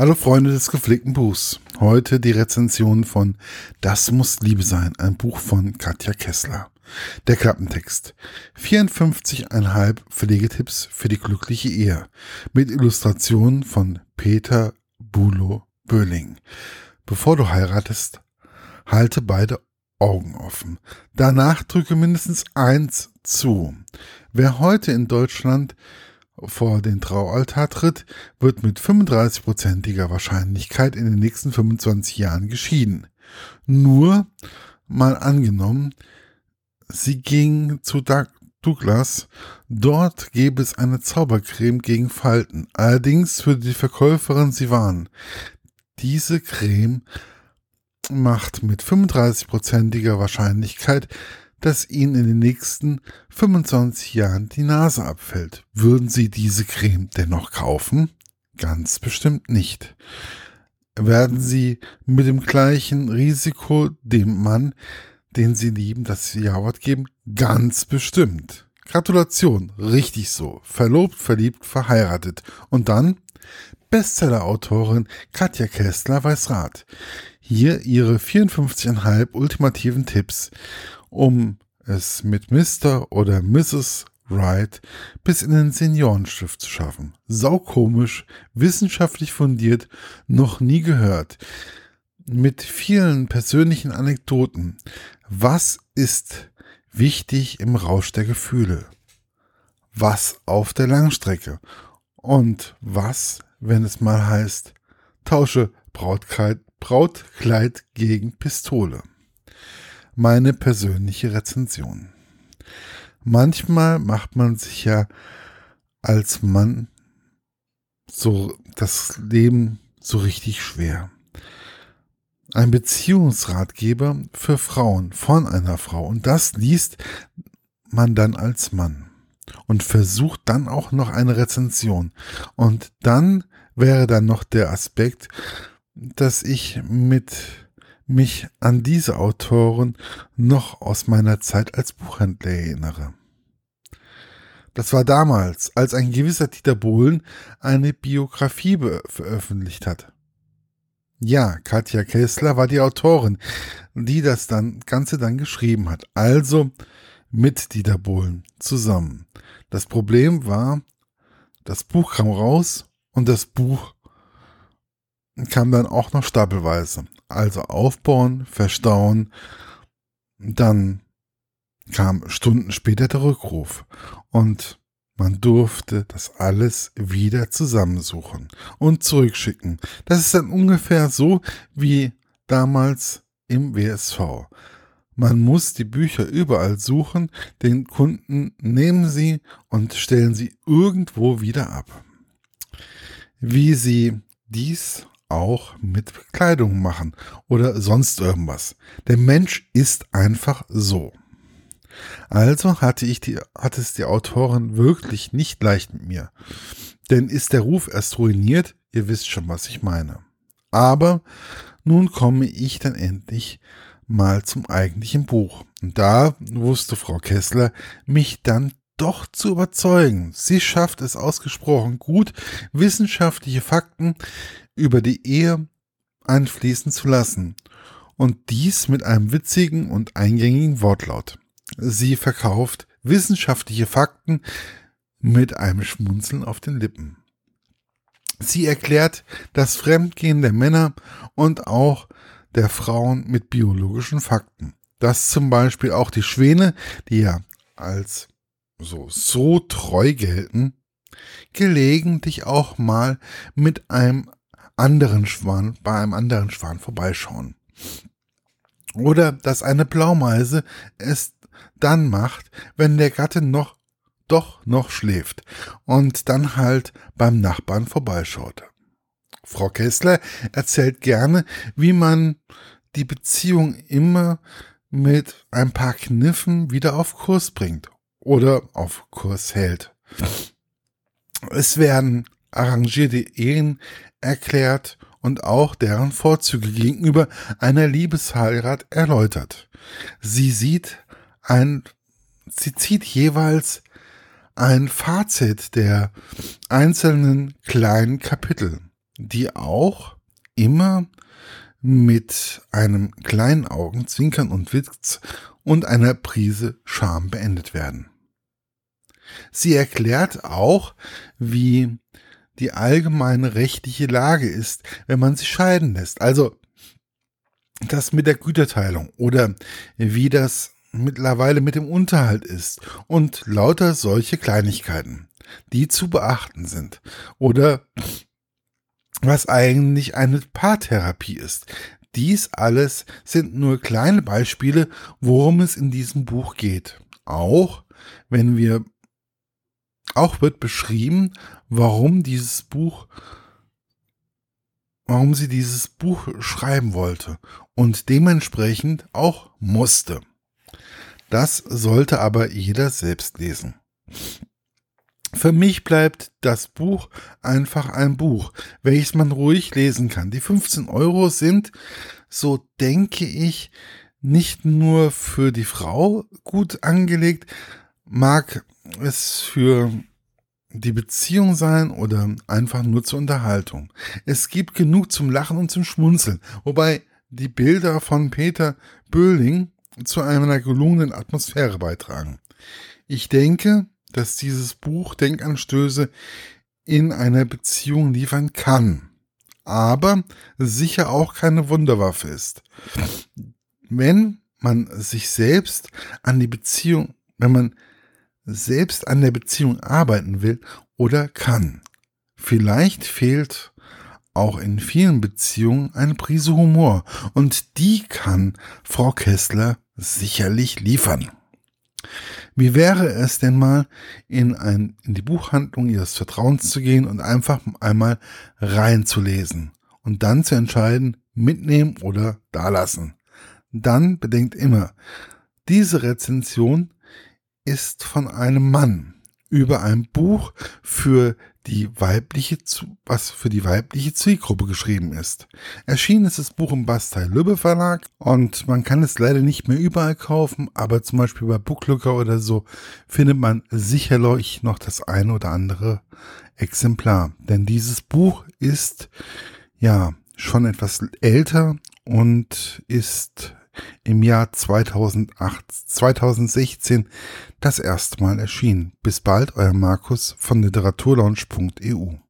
Hallo Freunde des gepflegten Buchs. Heute die Rezension von Das muss Liebe sein, ein Buch von Katja Kessler. Der Klappentext. 54,5 Pflegetipps für die glückliche Ehe. Mit Illustrationen von Peter Bulo Böhling. Bevor du heiratest, halte beide Augen offen. Danach drücke mindestens eins zu. Wer heute in Deutschland vor den Traualtar tritt, wird mit 35-prozentiger Wahrscheinlichkeit in den nächsten 25 Jahren geschieden. Nur mal angenommen, sie ging zu Douglas, dort gäbe es eine Zaubercreme gegen Falten. Allerdings würde die Verkäuferin sie warnen. Diese Creme macht mit 35-prozentiger Wahrscheinlichkeit dass Ihnen in den nächsten 25 Jahren die Nase abfällt. Würden Sie diese Creme dennoch kaufen? Ganz bestimmt nicht. Werden Sie mit dem gleichen Risiko dem Mann, den Sie lieben, das Ja-Wort geben? Ganz bestimmt. Gratulation, richtig so. Verlobt, verliebt, verheiratet. Und dann? Bestseller-Autorin Katja Kessler weiß Rat. Hier ihre 54,5 ultimativen Tipps um es mit Mr. oder Mrs. Wright bis in den Seniorenstift zu schaffen. Saukomisch, wissenschaftlich fundiert, noch nie gehört. Mit vielen persönlichen Anekdoten. Was ist wichtig im Rausch der Gefühle? Was auf der Langstrecke? Und was, wenn es mal heißt, tausche Brautkleid, Brautkleid gegen Pistole? Meine persönliche Rezension. Manchmal macht man sich ja als Mann so das Leben so richtig schwer. Ein Beziehungsratgeber für Frauen von einer Frau und das liest man dann als Mann und versucht dann auch noch eine Rezension. Und dann wäre dann noch der Aspekt, dass ich mit mich an diese Autoren noch aus meiner Zeit als Buchhändler erinnere. Das war damals, als ein gewisser Dieter Bohlen eine Biografie veröffentlicht hat. Ja, Katja Kessler war die Autorin, die das dann, Ganze dann geschrieben hat. Also mit Dieter Bohlen zusammen. Das Problem war, das Buch kam raus und das Buch kam dann auch noch stapelweise. Also aufbauen, verstauen, dann kam Stunden später der Rückruf und man durfte das alles wieder zusammensuchen und zurückschicken. Das ist dann ungefähr so wie damals im WSV. Man muss die Bücher überall suchen, den Kunden nehmen sie und stellen sie irgendwo wieder ab. Wie sie dies auch mit Kleidung machen oder sonst irgendwas. Der Mensch ist einfach so. Also hatte ich die, hat es die Autorin wirklich nicht leicht mit mir. Denn ist der Ruf erst ruiniert, ihr wisst schon, was ich meine. Aber nun komme ich dann endlich mal zum eigentlichen Buch. Und da wusste Frau Kessler mich dann doch zu überzeugen. Sie schafft es ausgesprochen gut, wissenschaftliche Fakten über die Ehe einfließen zu lassen. Und dies mit einem witzigen und eingängigen Wortlaut. Sie verkauft wissenschaftliche Fakten mit einem Schmunzeln auf den Lippen. Sie erklärt das Fremdgehen der Männer und auch der Frauen mit biologischen Fakten. Dass zum Beispiel auch die Schwäne, die ja als so, so treu gelten, gelegentlich auch mal mit einem anderen Schwan, bei einem anderen Schwan vorbeischauen. Oder dass eine Blaumeise es dann macht, wenn der Gatte noch doch noch schläft und dann halt beim Nachbarn vorbeischaut. Frau Kessler erzählt gerne, wie man die Beziehung immer mit ein paar Kniffen wieder auf Kurs bringt oder auf Kurs hält. Es werden arrangierte Ehen erklärt und auch deren Vorzüge gegenüber einer Liebesheirat erläutert. Sie sieht ein, sie zieht jeweils ein Fazit der einzelnen kleinen Kapitel. die auch immer mit einem kleinen Augenzwinkern und Witz und einer Prise Scham beendet werden. Sie erklärt auch, wie die allgemeine rechtliche Lage ist, wenn man sich scheiden lässt. Also das mit der Güterteilung oder wie das mittlerweile mit dem Unterhalt ist und lauter solche Kleinigkeiten, die zu beachten sind. Oder was eigentlich eine Paartherapie ist. Dies alles sind nur kleine Beispiele, worum es in diesem Buch geht. Auch wenn wir auch wird beschrieben, warum dieses Buch warum sie dieses Buch schreiben wollte und dementsprechend auch musste. Das sollte aber jeder selbst lesen. Für mich bleibt das Buch einfach ein Buch, welches man ruhig lesen kann. Die 15 Euro sind, so denke ich, nicht nur für die Frau gut angelegt, mag es für die Beziehung sein oder einfach nur zur Unterhaltung. Es gibt genug zum Lachen und zum Schmunzeln, wobei die Bilder von Peter Böhling zu einer gelungenen Atmosphäre beitragen. Ich denke, dass dieses Buch Denkanstöße in einer Beziehung liefern kann, aber sicher auch keine Wunderwaffe ist. Wenn man sich selbst an die Beziehung, wenn man selbst an der Beziehung arbeiten will oder kann. Vielleicht fehlt auch in vielen Beziehungen eine Prise Humor und die kann Frau Kessler sicherlich liefern. Wie wäre es denn mal, in, ein, in die Buchhandlung Ihres Vertrauens zu gehen und einfach einmal reinzulesen und dann zu entscheiden, mitnehmen oder dalassen? Dann bedenkt immer, diese Rezension ist von einem Mann über ein Buch für die weibliche, was für die weibliche Zielgruppe geschrieben ist. Erschienen ist das Buch im Bastei Lübbe Verlag und man kann es leider nicht mehr überall kaufen, aber zum Beispiel bei Booklooker oder so findet man sicherlich noch das eine oder andere Exemplar. Denn dieses Buch ist ja schon etwas älter und ist im Jahr 2008, 2016 das erste Mal erschienen. Bis bald, euer Markus von literaturlaunch.eu.